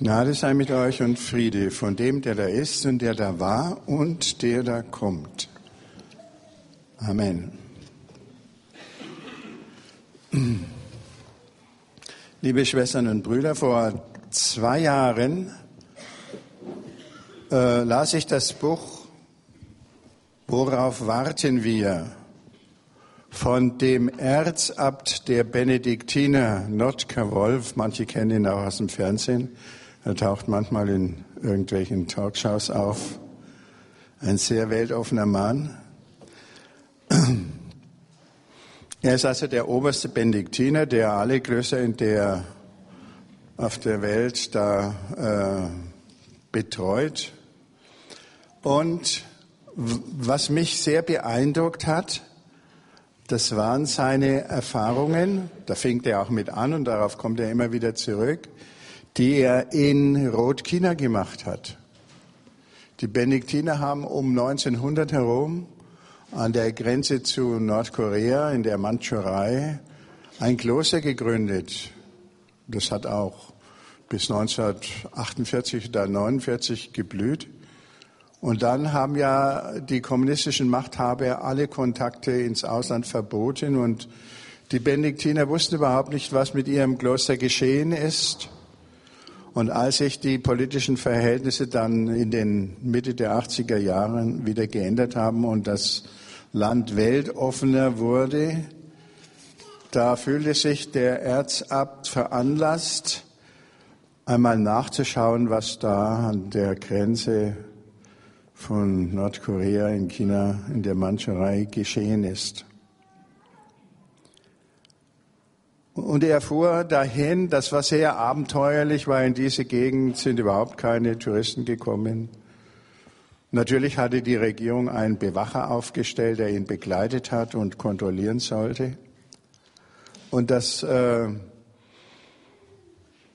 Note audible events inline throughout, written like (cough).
Gnade sei mit euch und Friede von dem, der da ist und der da war und der da kommt. Amen. Liebe Schwestern und Brüder, vor zwei Jahren äh, las ich das Buch Worauf warten wir? von dem Erzabt der Benediktiner, Notker Wolf, manche kennen ihn auch aus dem Fernsehen, er taucht manchmal in irgendwelchen Talkshows auf. Ein sehr weltoffener Mann. Er ist also der oberste Benediktiner, der alle Klöster in der, auf der Welt da äh, betreut. Und was mich sehr beeindruckt hat, das waren seine Erfahrungen, da fängt er auch mit an und darauf kommt er immer wieder zurück, die er in Rotchina gemacht hat. Die Benediktiner haben um 1900 herum an der Grenze zu Nordkorea in der Mandschurei ein Kloster gegründet. Das hat auch bis 1948 oder 1949 geblüht. Und dann haben ja die kommunistischen Machthaber alle Kontakte ins Ausland verboten und die Benediktiner wussten überhaupt nicht, was mit ihrem Kloster geschehen ist. Und als sich die politischen Verhältnisse dann in den Mitte der 80er Jahren wieder geändert haben und das Land weltoffener wurde, da fühlte sich der Erzabt veranlasst, einmal nachzuschauen, was da an der Grenze von Nordkorea in China in der Mandschurei geschehen ist. Und er fuhr dahin, das war sehr abenteuerlich, weil in diese Gegend sind überhaupt keine Touristen gekommen. Natürlich hatte die Regierung einen Bewacher aufgestellt, der ihn begleitet hat und kontrollieren sollte. Und das, äh,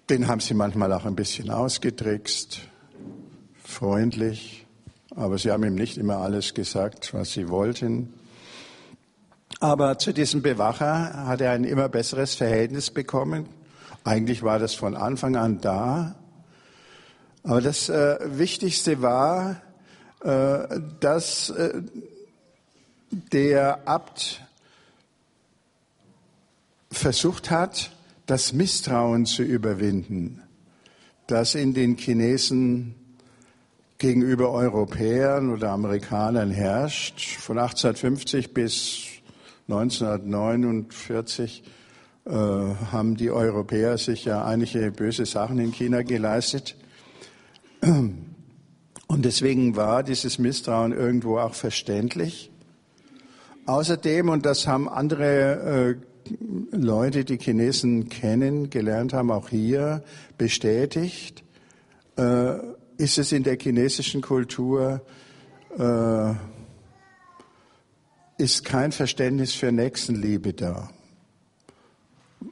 den haben sie manchmal auch ein bisschen ausgetrickst, freundlich, aber sie haben ihm nicht immer alles gesagt, was sie wollten. Aber zu diesem Bewacher hat er ein immer besseres Verhältnis bekommen. Eigentlich war das von Anfang an da. Aber das äh, Wichtigste war, äh, dass äh, der Abt versucht hat, das Misstrauen zu überwinden, das in den Chinesen gegenüber Europäern oder Amerikanern herrscht. Von 1850 bis 1949 äh, haben die Europäer sich ja einige böse Sachen in China geleistet. Und deswegen war dieses Misstrauen irgendwo auch verständlich. Außerdem, und das haben andere äh, Leute, die Chinesen kennen, gelernt haben, auch hier bestätigt, äh, ist es in der chinesischen Kultur ist kein Verständnis für Nächstenliebe da.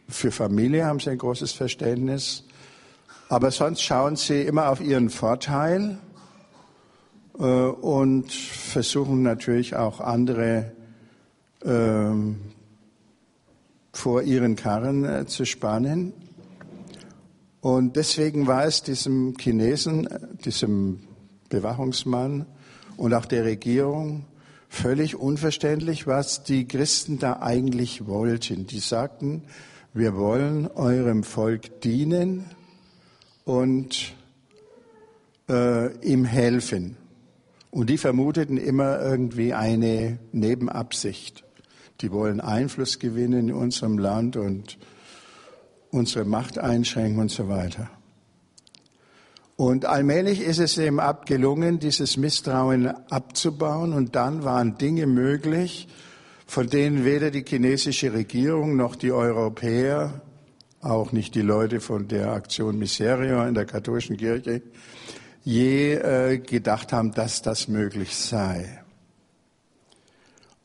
Für Familie haben sie ein großes Verständnis, aber sonst schauen sie immer auf ihren Vorteil äh, und versuchen natürlich auch andere äh, vor ihren Karren äh, zu spannen. Und deswegen war es diesem Chinesen, diesem Bewachungsmann und auch der Regierung völlig unverständlich, was die Christen da eigentlich wollten. Die sagten, wir wollen eurem Volk dienen und äh, ihm helfen. Und die vermuteten immer irgendwie eine Nebenabsicht. Die wollen Einfluss gewinnen in unserem Land und unsere Macht einschränken und so weiter. Und allmählich ist es ihm abgelungen, dieses Misstrauen abzubauen. Und dann waren Dinge möglich, von denen weder die chinesische Regierung noch die Europäer, auch nicht die Leute von der Aktion Miserio in der katholischen Kirche, je äh, gedacht haben, dass das möglich sei.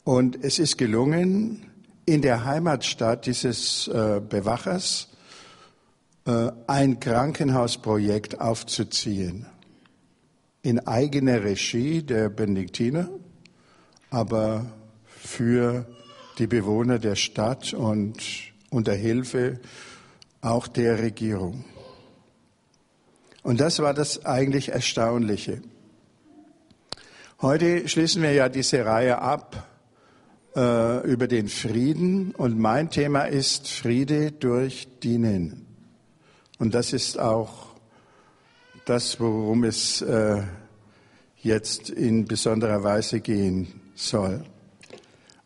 Und es ist gelungen, in der Heimatstadt dieses äh, Bewachers ein Krankenhausprojekt aufzuziehen. In eigener Regie der Benediktiner, aber für die Bewohner der Stadt und unter Hilfe auch der Regierung. Und das war das eigentlich Erstaunliche. Heute schließen wir ja diese Reihe ab äh, über den Frieden und mein Thema ist Friede durch Dienen. Und das ist auch das, worum es äh, jetzt in besonderer Weise gehen soll.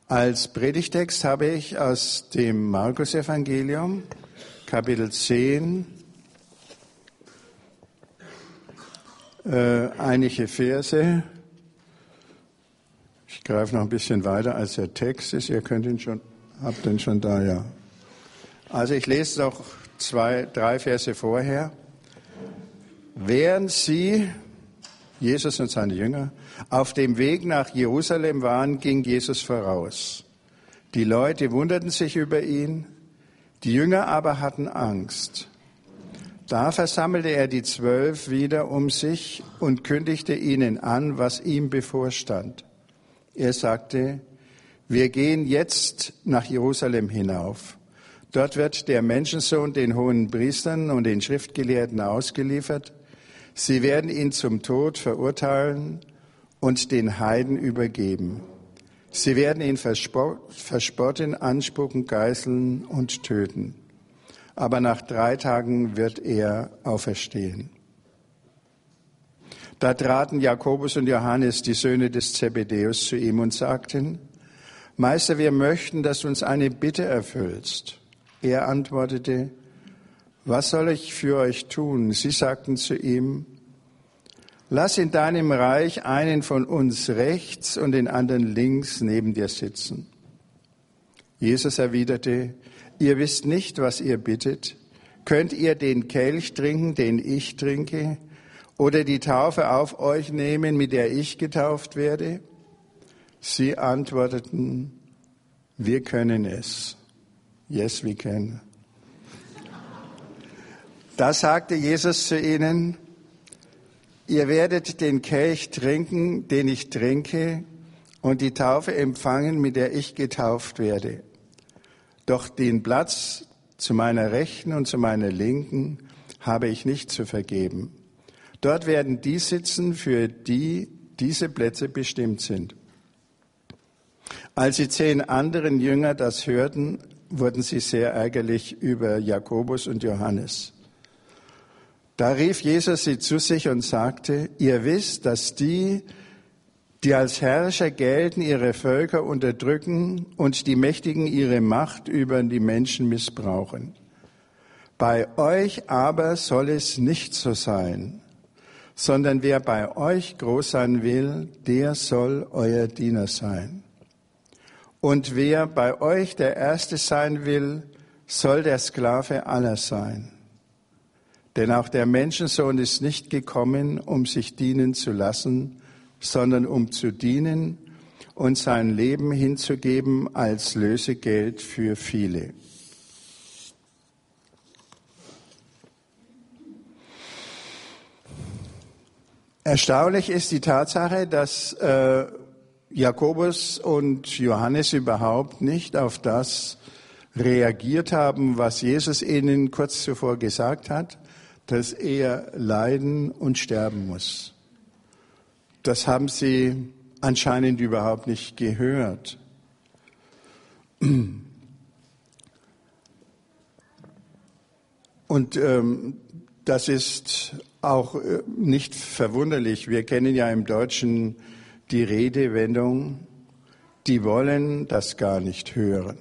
Als Predigtext habe ich aus dem Markus-Evangelium, Kapitel 10, äh, einige Verse. Ich greife noch ein bisschen weiter, als der Text ist. Ihr könnt ihn schon, habt ihn schon da, ja. Also ich lese noch zwei, drei Verse vorher. Während sie, Jesus und seine Jünger, auf dem Weg nach Jerusalem waren, ging Jesus voraus. Die Leute wunderten sich über ihn, die Jünger aber hatten Angst. Da versammelte er die Zwölf wieder um sich und kündigte ihnen an, was ihm bevorstand. Er sagte, wir gehen jetzt nach Jerusalem hinauf. Dort wird der Menschensohn den hohen Priestern und den Schriftgelehrten ausgeliefert. Sie werden ihn zum Tod verurteilen und den Heiden übergeben. Sie werden ihn verspotten, anspucken, geißeln und töten aber nach drei Tagen wird er auferstehen. Da traten Jakobus und Johannes, die Söhne des Zebedeus, zu ihm und sagten, Meister, wir möchten, dass du uns eine Bitte erfüllst. Er antwortete, was soll ich für euch tun? Sie sagten zu ihm, lass in deinem Reich einen von uns rechts und den anderen links neben dir sitzen. Jesus erwiderte, Ihr wisst nicht, was ihr bittet. Könnt ihr den Kelch trinken, den ich trinke, oder die Taufe auf euch nehmen, mit der ich getauft werde? Sie antworteten, wir können es. Yes, we can. Da sagte Jesus zu ihnen, ihr werdet den Kelch trinken, den ich trinke, und die Taufe empfangen, mit der ich getauft werde. Doch den Platz zu meiner Rechten und zu meiner Linken habe ich nicht zu vergeben. Dort werden die sitzen, für die diese Plätze bestimmt sind. Als die zehn anderen Jünger das hörten, wurden sie sehr ärgerlich über Jakobus und Johannes. Da rief Jesus sie zu sich und sagte, ihr wisst, dass die, die als Herrscher gelten, ihre Völker unterdrücken und die Mächtigen ihre Macht über die Menschen missbrauchen. Bei euch aber soll es nicht so sein, sondern wer bei euch groß sein will, der soll euer Diener sein. Und wer bei euch der Erste sein will, soll der Sklave aller sein. Denn auch der Menschensohn ist nicht gekommen, um sich dienen zu lassen, sondern um zu dienen und sein Leben hinzugeben als Lösegeld für viele. Erstaunlich ist die Tatsache, dass äh, Jakobus und Johannes überhaupt nicht auf das reagiert haben, was Jesus ihnen kurz zuvor gesagt hat, dass er leiden und sterben muss. Das haben sie anscheinend überhaupt nicht gehört. Und ähm, das ist auch äh, nicht verwunderlich. Wir kennen ja im Deutschen die Redewendung, die wollen das gar nicht hören.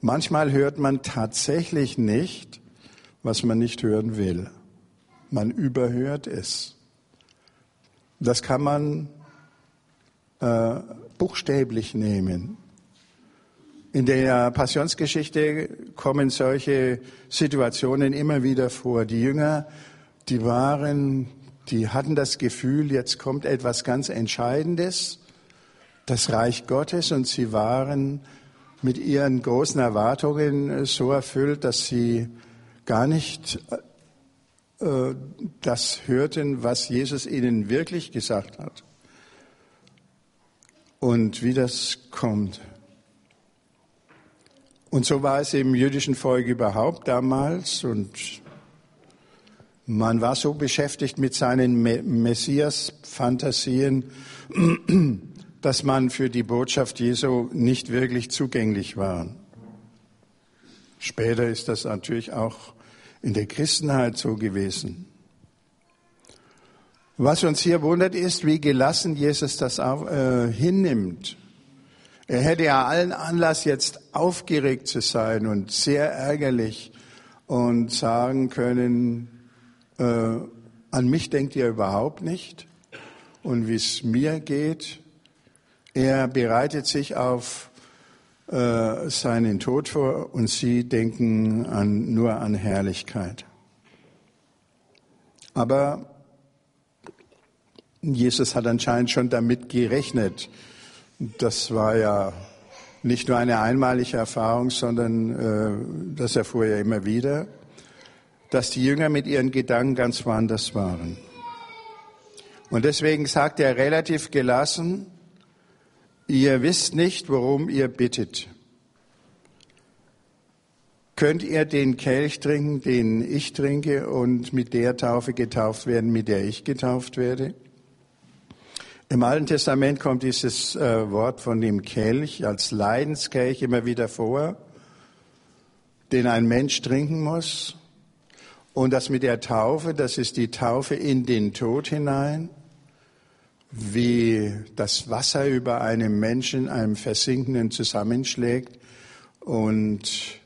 Manchmal hört man tatsächlich nicht, was man nicht hören will. Man überhört es. Das kann man äh, buchstäblich nehmen. In der Passionsgeschichte kommen solche Situationen immer wieder vor. Die Jünger, die waren, die hatten das Gefühl, jetzt kommt etwas ganz Entscheidendes, das Reich Gottes, und sie waren mit ihren großen Erwartungen so erfüllt, dass sie gar nicht äh, das hörten, was Jesus ihnen wirklich gesagt hat. Und wie das kommt. Und so war es im jüdischen Volk überhaupt damals. Und Man war so beschäftigt mit seinen Messias-Fantasien, (clears throat) dass man für die Botschaft Jesu nicht wirklich zugänglich war. Später ist das natürlich auch in der Christenheit so gewesen. Was uns hier wundert, ist, wie gelassen Jesus das auch, äh, hinnimmt. Er hätte ja allen Anlass, jetzt aufgeregt zu sein und sehr ärgerlich und sagen können, äh, an mich denkt ihr überhaupt nicht und wie es mir geht. Er bereitet sich auf äh, seinen Tod vor und sie denken an, nur an Herrlichkeit. Aber Jesus hat anscheinend schon damit gerechnet. Das war ja nicht nur eine einmalige Erfahrung, sondern äh, das erfuhr er immer wieder, dass die Jünger mit ihren Gedanken ganz woanders waren. Und deswegen sagt er relativ gelassen, ihr wisst nicht, worum ihr bittet. Könnt ihr den Kelch trinken, den ich trinke, und mit der Taufe getauft werden, mit der ich getauft werde? Im Alten Testament kommt dieses äh, Wort von dem Kelch als Leidenskelch immer wieder vor, den ein Mensch trinken muss. Und das mit der Taufe, das ist die Taufe in den Tod hinein, wie das Wasser über einem Menschen, einem Versinkenden zusammenschlägt und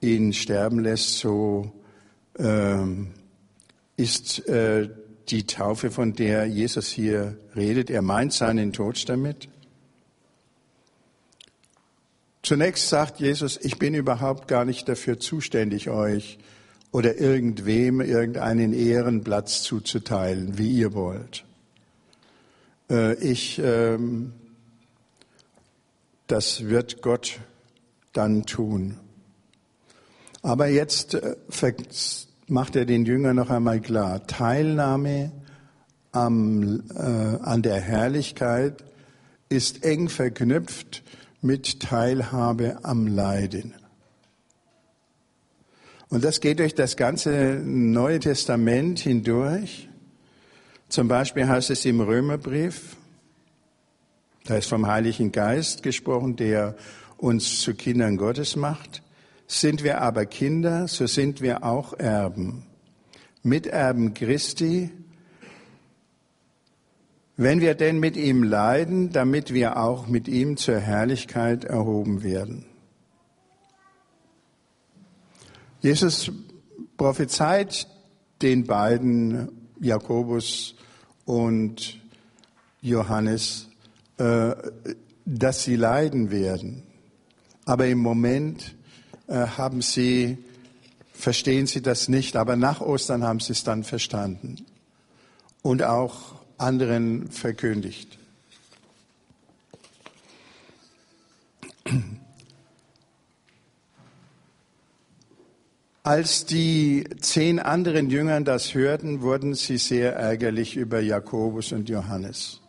ihn sterben lässt, so ähm, ist äh, die Taufe, von der Jesus hier redet. Er meint seinen Tod damit. Zunächst sagt Jesus, ich bin überhaupt gar nicht dafür zuständig, euch oder irgendwem irgendeinen Ehrenplatz zuzuteilen, wie ihr wollt. Äh, ich, ähm, das wird Gott dann tun. Aber jetzt äh, macht er den Jüngern noch einmal klar, Teilnahme am, äh, an der Herrlichkeit ist eng verknüpft mit Teilhabe am Leiden. Und das geht durch das ganze Neue Testament hindurch. Zum Beispiel heißt es im Römerbrief, da ist vom Heiligen Geist gesprochen, der uns zu Kindern Gottes macht. Sind wir aber Kinder, so sind wir auch Erben. Miterben Christi, wenn wir denn mit ihm leiden, damit wir auch mit ihm zur Herrlichkeit erhoben werden. Jesus prophezeit den beiden, Jakobus und Johannes, äh, dass sie leiden werden. Aber im Moment äh, haben sie, verstehen sie das nicht, aber nach Ostern haben sie es dann verstanden und auch anderen verkündigt. Als die zehn anderen Jüngern das hörten, wurden sie sehr ärgerlich über Jakobus und Johannes.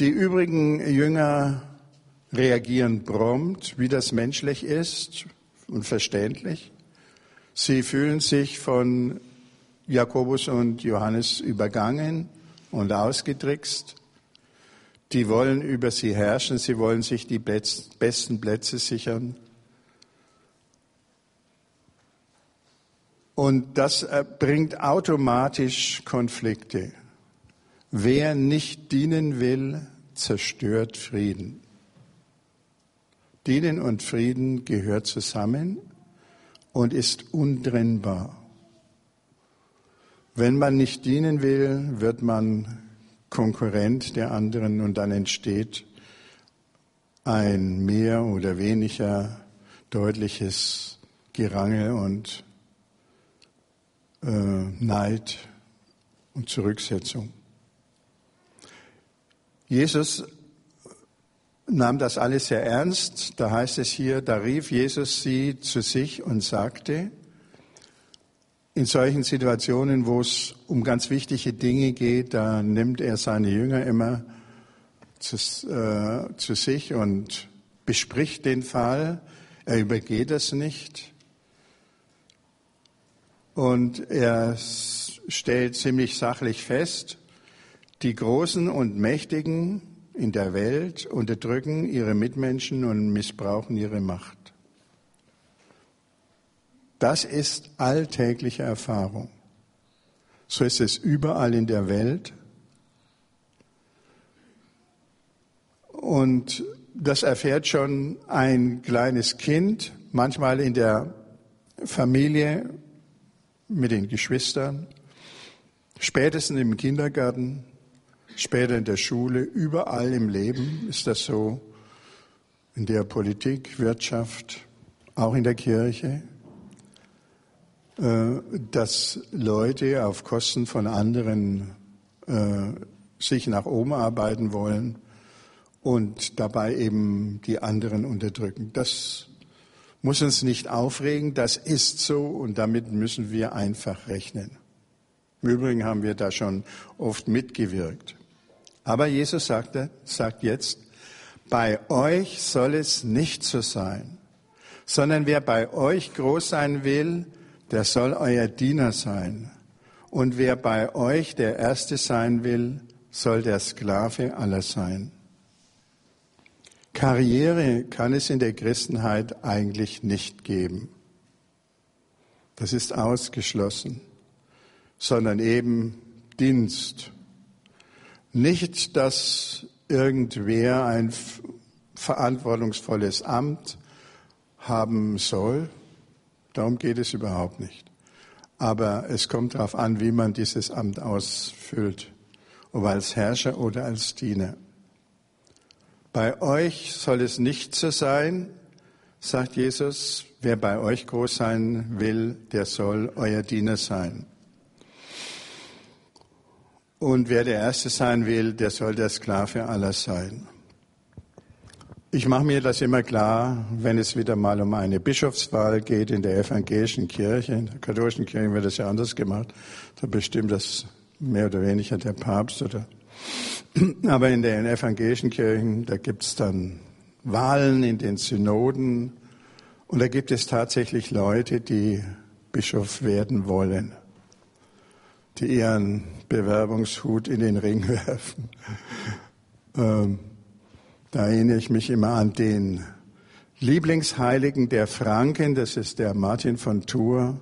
Die übrigen Jünger reagieren prompt, wie das menschlich ist und verständlich. Sie fühlen sich von Jakobus und Johannes übergangen und ausgetrickst. Die wollen über sie herrschen, sie wollen sich die besten Plätze sichern. Und das äh, bringt automatisch Konflikte. Wer nicht dienen will, zerstört Frieden. Dienen und Frieden gehört zusammen und ist untrennbar. Wenn man nicht dienen will, wird man Konkurrent der anderen und dann entsteht ein mehr oder weniger deutliches Gerangel und äh, Neid und Zurücksetzung. Jesus nahm das alles sehr ernst. Da heißt es hier, da rief Jesus sie zu sich und sagte, in solchen Situationen, wo es um ganz wichtige Dinge geht, da nimmt er seine Jünger immer zu, äh, zu sich und bespricht den Fall. Er übergeht es nicht. Und er stellt ziemlich sachlich fest, die Großen und Mächtigen in der Welt unterdrücken ihre Mitmenschen und missbrauchen ihre Macht. Das ist alltägliche Erfahrung. So ist es überall in der Welt. Und das erfährt schon ein kleines Kind, manchmal in der Familie mit den Geschwistern, spätestens im Kindergarten, später in der Schule, überall im Leben ist das so, in der Politik, Wirtschaft, auch in der Kirche, äh, dass Leute auf Kosten von anderen äh, sich nach oben arbeiten wollen und dabei eben die anderen unterdrücken. Das muss uns nicht aufregen, das ist so und damit müssen wir einfach rechnen. Im Übrigen haben wir da schon oft mitgewirkt. Aber Jesus sagte, sagt jetzt, bei euch soll es nicht so sein, sondern wer bei euch groß sein will, der soll euer Diener sein. Und wer bei euch der Erste sein will, soll der Sklave aller sein. Karriere kann es in der Christenheit eigentlich nicht geben. Das ist ausgeschlossen, sondern eben Dienst. Nicht, dass irgendwer ein verantwortungsvolles Amt haben soll, darum geht es überhaupt nicht. Aber es kommt darauf an, wie man dieses Amt ausfüllt, ob als Herrscher oder als Diener. Bei euch soll es nicht so sein, sagt Jesus, wer bei euch groß sein will, der soll euer Diener sein. Und wer der Erste sein will, der soll der Sklave aller sein. Ich mache mir das immer klar, wenn es wieder mal um eine Bischofswahl geht in der evangelischen Kirche. In der katholischen Kirche wird das ja anders gemacht. Da bestimmt das mehr oder weniger der Papst oder (clears throat) aber in den evangelischen Kirchen, da gibt es dann Wahlen in den Synoden und da gibt es tatsächlich Leute, die Bischof werden wollen, die ihren Bewerbungshut in den Ring (laughs) werfen. Ähm, da erinnere ich mich immer an den Lieblingsheiligen der Franken, das ist der Martin von Tours.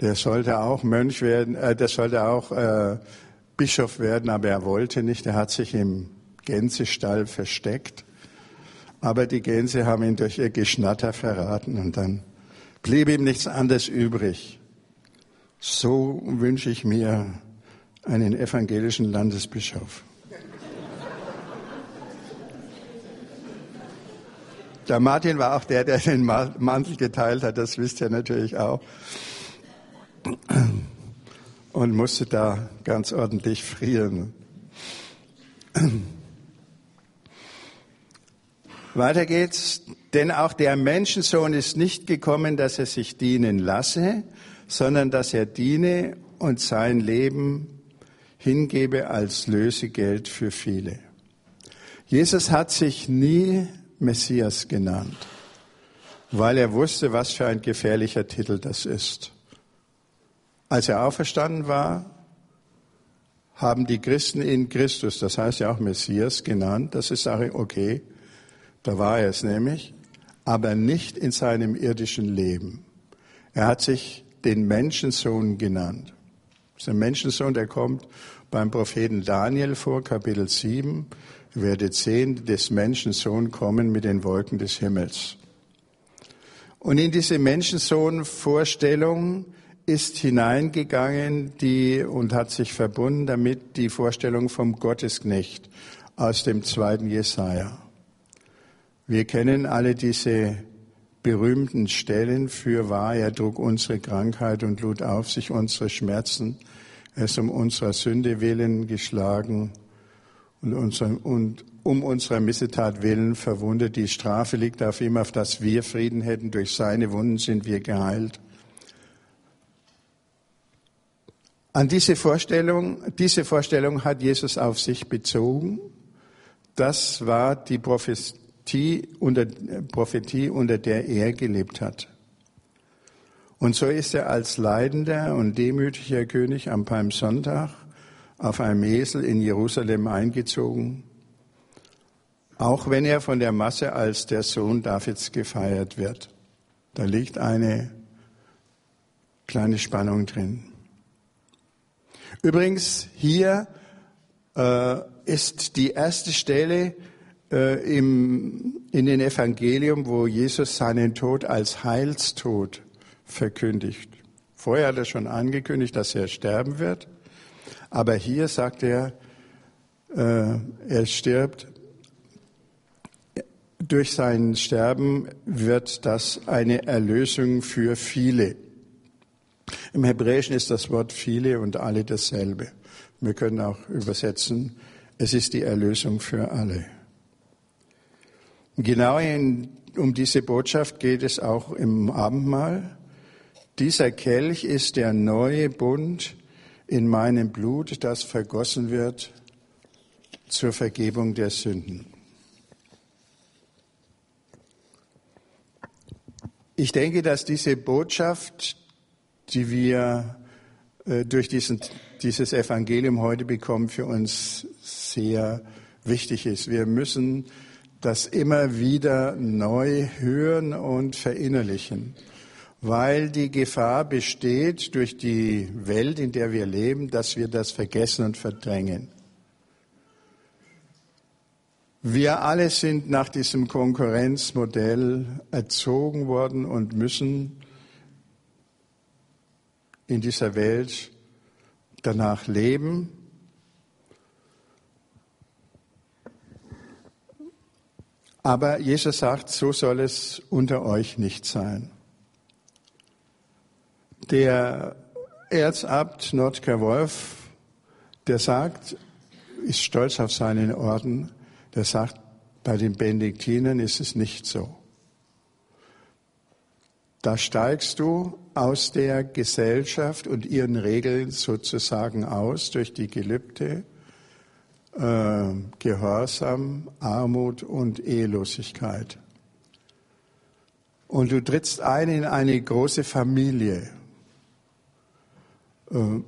Der sollte auch Mönch werden, äh, der sollte auch äh, Bischof werden, aber er wollte nicht. Er hat sich im Gänsestall versteckt. Aber die Gänse haben ihn durch ihr Geschnatter verraten und dann blieb ihm nichts anderes übrig. So wünsche ich mir einen evangelischen Landesbischof. Der Martin war auch der, der den Mantel geteilt hat, das wisst ihr natürlich auch und musste da ganz ordentlich frieren. Weiter geht's. Denn auch der Menschensohn ist nicht gekommen, dass er sich dienen lasse, sondern dass er diene und sein Leben hingebe als Lösegeld für viele. Jesus hat sich nie Messias genannt, weil er wusste, was für ein gefährlicher Titel das ist. Als er auferstanden war, haben die Christen ihn Christus, das heißt ja auch Messias, genannt. Das ist Sache okay, da war er es nämlich, aber nicht in seinem irdischen Leben. Er hat sich den Menschensohn genannt. Das ist ein Menschensohn, der kommt beim Propheten Daniel vor, Kapitel 7. Ihr werdet sehen, des Menschensohn kommen mit den Wolken des Himmels. Und in diese Menschensohn-Vorstellung ist hineingegangen die, und hat sich verbunden damit die Vorstellung vom Gottesknecht aus dem zweiten Jesaja. Wir kennen alle diese berühmten Stellen für wahr, er trug unsere Krankheit und lud auf sich unsere Schmerzen, er ist um unserer Sünde willen geschlagen und, unser, und um unserer Missetat willen verwundet. Die Strafe liegt auf ihm, auf dass wir Frieden hätten. Durch seine Wunden sind wir geheilt. An diese Vorstellung, diese Vorstellung hat Jesus auf sich bezogen. Das war die Prophetie unter, Prophetie, unter der er gelebt hat. Und so ist er als leidender und demütiger König am Palmsonntag auf einem Esel in Jerusalem eingezogen, auch wenn er von der Masse als der Sohn Davids gefeiert wird. Da liegt eine kleine Spannung drin. Übrigens, hier äh, ist die erste Stelle äh, im, in den Evangelium, wo Jesus seinen Tod als Heilstod verkündigt. Vorher hat er schon angekündigt, dass er sterben wird. Aber hier sagt er, äh, er stirbt. Durch sein Sterben wird das eine Erlösung für viele. Im Hebräischen ist das Wort viele und alle dasselbe. Wir können auch übersetzen, es ist die Erlösung für alle. Genau in, um diese Botschaft geht es auch im Abendmahl. Dieser Kelch ist der neue Bund in meinem Blut, das vergossen wird zur Vergebung der Sünden. Ich denke, dass diese Botschaft, die wir äh, durch diesen, dieses Evangelium heute bekommen, für uns sehr wichtig ist. Wir müssen das immer wieder neu hören und verinnerlichen, weil die Gefahr besteht durch die Welt, in der wir leben, dass wir das vergessen und verdrängen. Wir alle sind nach diesem Konkurrenzmodell erzogen worden und müssen in dieser Welt danach leben Aber Jesus sagt, so soll es unter euch nicht sein. Der Erzabt Notker Wolf, der sagt, ist stolz auf seinen Orden, der sagt, bei den Benediktinern ist es nicht so. Da steigst du aus der Gesellschaft und ihren Regeln sozusagen aus durch die Gelübde äh, Gehorsam, Armut und Ehelosigkeit. Und du trittst ein in eine große Familie. Äh,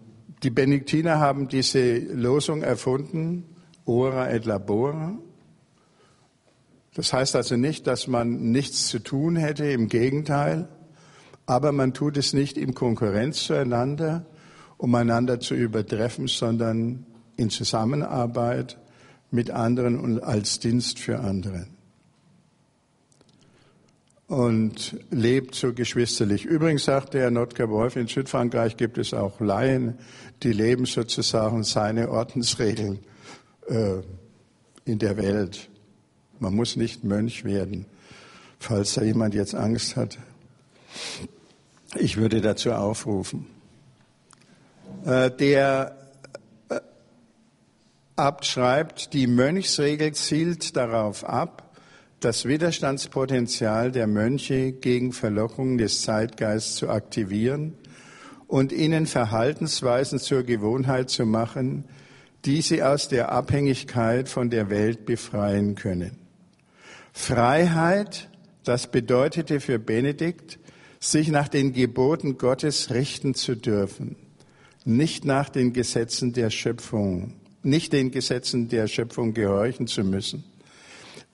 die Benediktiner haben diese Losung erfunden, ora et labora. Das heißt also nicht, dass man nichts zu tun hätte, im Gegenteil, aber man tut es nicht in Konkurrenz zueinander, um einander zu übertreffen, sondern in Zusammenarbeit mit anderen und als Dienst für andere. Und lebt so geschwisterlich. Übrigens sagt der Notker Wolf, in Südfrankreich gibt es auch Laien, die leben sozusagen seine Ordensregeln äh, in der Welt. Man muss nicht Mönch werden, falls da jemand jetzt Angst hat. Ich würde dazu aufrufen. Äh, der Abt schreibt, die Mönchsregel zielt darauf ab, das Widerstandspotenzial der Mönche gegen Verlockungen des Zeitgeists zu aktivieren und ihnen Verhaltensweisen zur Gewohnheit zu machen, die sie aus der Abhängigkeit von der Welt befreien können. Freiheit, das bedeutete für Benedikt, sich nach den Geboten Gottes richten zu dürfen, nicht nach den Gesetzen der Schöpfung nicht den Gesetzen der Schöpfung gehorchen zu müssen.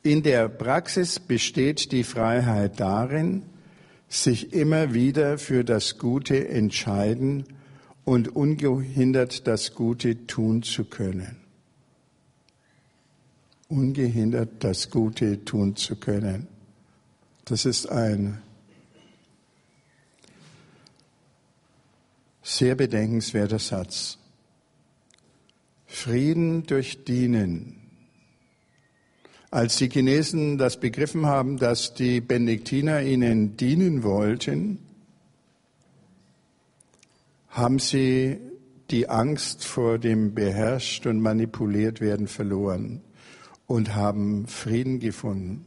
In der Praxis besteht die Freiheit darin, sich immer wieder für das Gute entscheiden und ungehindert das Gute tun zu können. Ungehindert das Gute tun zu können. Das ist ein sehr bedenkenswerter Satz. Frieden durch Dienen. Als die Chinesen das begriffen haben, dass die Benediktiner ihnen dienen wollten, haben sie die Angst vor dem beherrscht und manipuliert werden verloren und haben Frieden gefunden.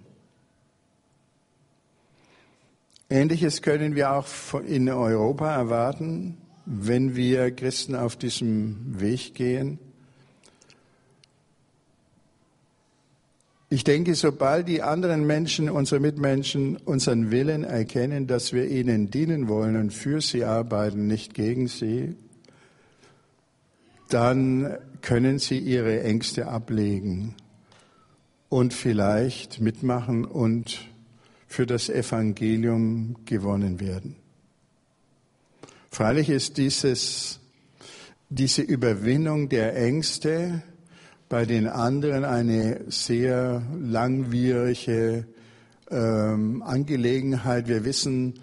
Ähnliches können wir auch in Europa erwarten, wenn wir Christen auf diesem Weg gehen. Ich denke, sobald die anderen Menschen, unsere Mitmenschen, unseren Willen erkennen, dass wir ihnen dienen wollen und für sie arbeiten, nicht gegen sie, dann können sie ihre Ängste ablegen und vielleicht mitmachen und für das Evangelium gewonnen werden. Freilich ist dieses, diese Überwindung der Ängste bei den anderen eine sehr langwierige ähm, Angelegenheit. Wir wissen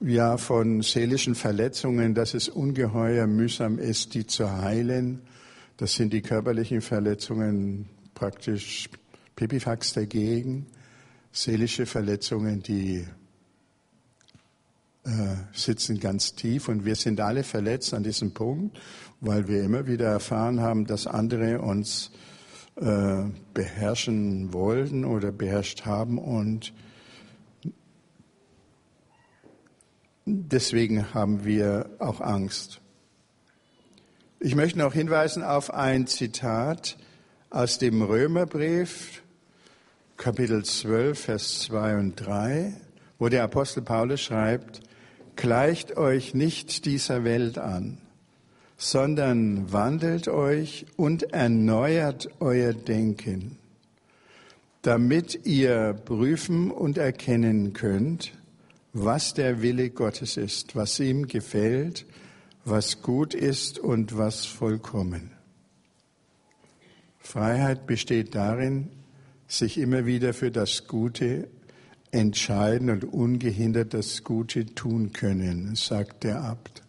ja von seelischen Verletzungen, dass es ungeheuer mühsam ist, die zu heilen. Das sind die körperlichen Verletzungen praktisch Pipifax dagegen. Seelische Verletzungen, die äh, sitzen ganz tief und wir sind alle verletzt an diesem Punkt, weil wir immer wieder erfahren haben, dass andere uns äh, beherrschen wollten oder beherrscht haben und deswegen haben wir auch Angst. Ich möchte noch hinweisen auf ein Zitat aus dem Römerbrief, Kapitel 12, Vers 2 und 3, wo der Apostel Paulus schreibt, Gleicht euch nicht dieser Welt an, sondern wandelt euch und erneuert euer Denken, damit ihr prüfen und erkennen könnt, was der Wille Gottes ist, was ihm gefällt, was gut ist und was vollkommen. Freiheit besteht darin, sich immer wieder für das Gute entscheiden und ungehindert das Gute tun können, sagt der Abt.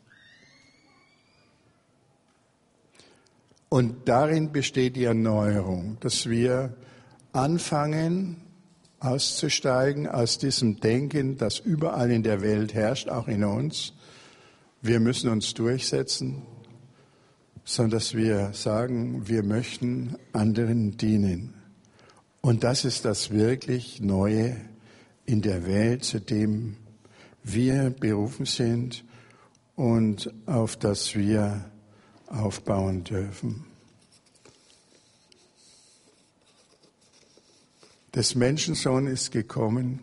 Und darin besteht die Erneuerung, dass wir anfangen auszusteigen aus diesem Denken, das überall in der Welt herrscht, auch in uns. Wir müssen uns durchsetzen, sondern dass wir sagen, wir möchten anderen dienen. Und das ist das wirklich Neue in der Welt, zu dem wir berufen sind und auf das wir aufbauen dürfen. Des Menschensohn ist gekommen,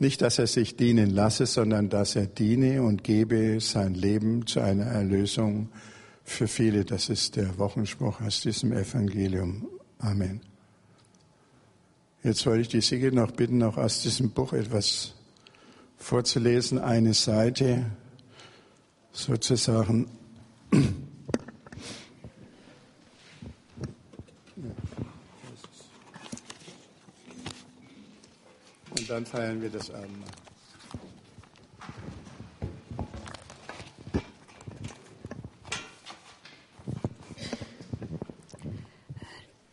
nicht, dass er sich dienen lasse, sondern dass er diene und gebe sein Leben zu einer Erlösung für viele. Das ist der Wochenspruch aus diesem Evangelium. Amen. Jetzt wollte ich die Siege noch bitten, noch aus diesem Buch etwas vorzulesen, eine Seite sozusagen. Und dann feiern wir das Abendmahl.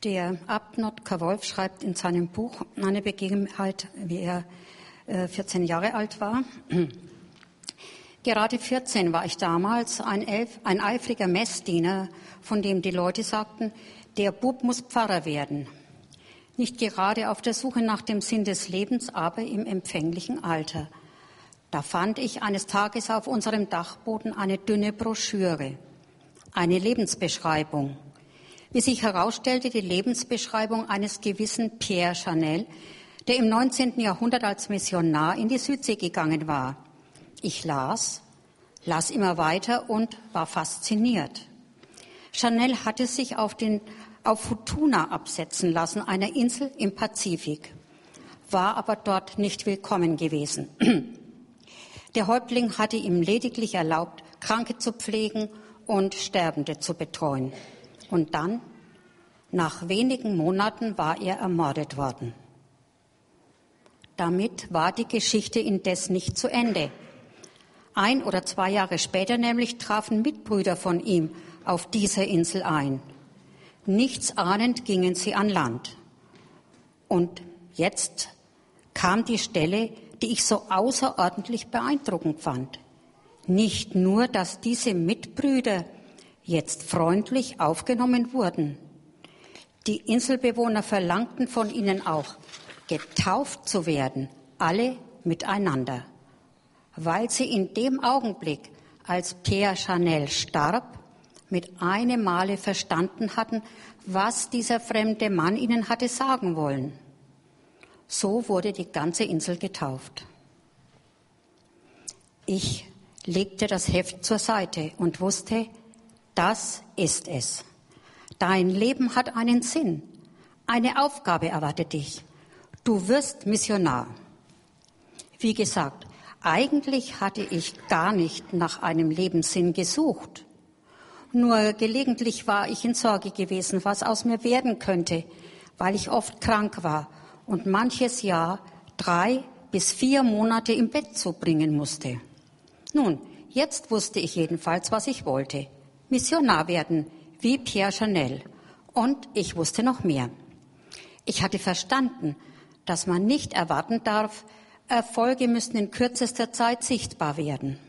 Der Abt Notker Wolf schreibt in seinem Buch eine Begebenheit, wie er 14 äh, Jahre alt war. (clears throat) Gerade 14 war ich damals ein, Elf, ein eifriger Messdiener, von dem die Leute sagten, der Bub muss Pfarrer werden. Nicht gerade auf der Suche nach dem Sinn des Lebens, aber im empfänglichen Alter. Da fand ich eines Tages auf unserem Dachboden eine dünne Broschüre, eine Lebensbeschreibung wie sich herausstellte, die Lebensbeschreibung eines gewissen Pierre Chanel, der im 19. Jahrhundert als Missionar in die Südsee gegangen war. Ich las, las immer weiter und war fasziniert. Chanel hatte sich auf, den, auf Futuna absetzen lassen, einer Insel im Pazifik, war aber dort nicht willkommen gewesen. (clears throat) Der Häuptling hatte ihm lediglich erlaubt, Kranke zu pflegen und Sterbende zu betreuen. Und dann, nach wenigen Monaten, war er ermordet worden. Damit war die Geschichte indes nicht zu Ende. Ein oder zwei Jahre später nämlich trafen Mitbrüder von ihm auf dieser Insel ein. Nichts ahnend gingen sie an Land. Und jetzt kam die Stelle, die ich so außerordentlich beeindruckend fand. Nicht nur, dass diese Mitbrüder jetzt freundlich aufgenommen wurden. Die Inselbewohner verlangten von ihnen auch, getauft zu werden, alle miteinander, weil sie in dem Augenblick, als Pierre Chanel starb, mit einem Male verstanden hatten, was dieser fremde Mann ihnen hatte sagen wollen. So wurde die ganze Insel getauft. Ich legte das Heft zur Seite und wusste, das ist es. Dein Leben hat einen Sinn. Eine Aufgabe erwartet dich. Du wirst Missionar. Wie gesagt, eigentlich hatte ich gar nicht nach einem Lebenssinn gesucht. Nur gelegentlich war ich in Sorge gewesen, was aus mir werden könnte, weil ich oft krank war und manches Jahr drei bis vier Monate im Bett zubringen musste. Nun, jetzt wusste ich jedenfalls, was ich wollte. Missionar werden, wie Pierre Chanel. Und ich wusste noch mehr. Ich hatte verstanden, dass man nicht erwarten darf, Erfolge müssen in kürzester Zeit sichtbar werden.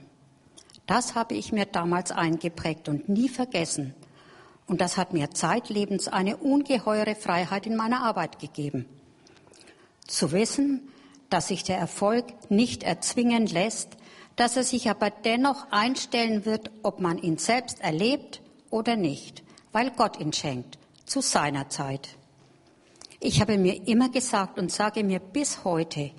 Das habe ich mir damals eingeprägt und nie vergessen. Und das hat mir zeitlebens eine ungeheure Freiheit in meiner Arbeit gegeben. Zu wissen, dass sich der Erfolg nicht erzwingen lässt, dass er sich aber dennoch einstellen wird, ob man ihn selbst erlebt oder nicht, weil Gott ihn schenkt, zu seiner Zeit. Ich habe mir immer gesagt und sage mir bis heute,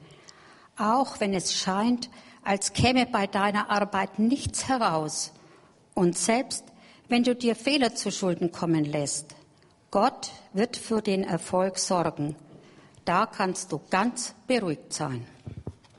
auch wenn es scheint, als käme bei deiner Arbeit nichts heraus. Und selbst wenn du dir Fehler zu Schulden kommen lässt, Gott wird für den Erfolg sorgen. Da kannst du ganz beruhigt sein.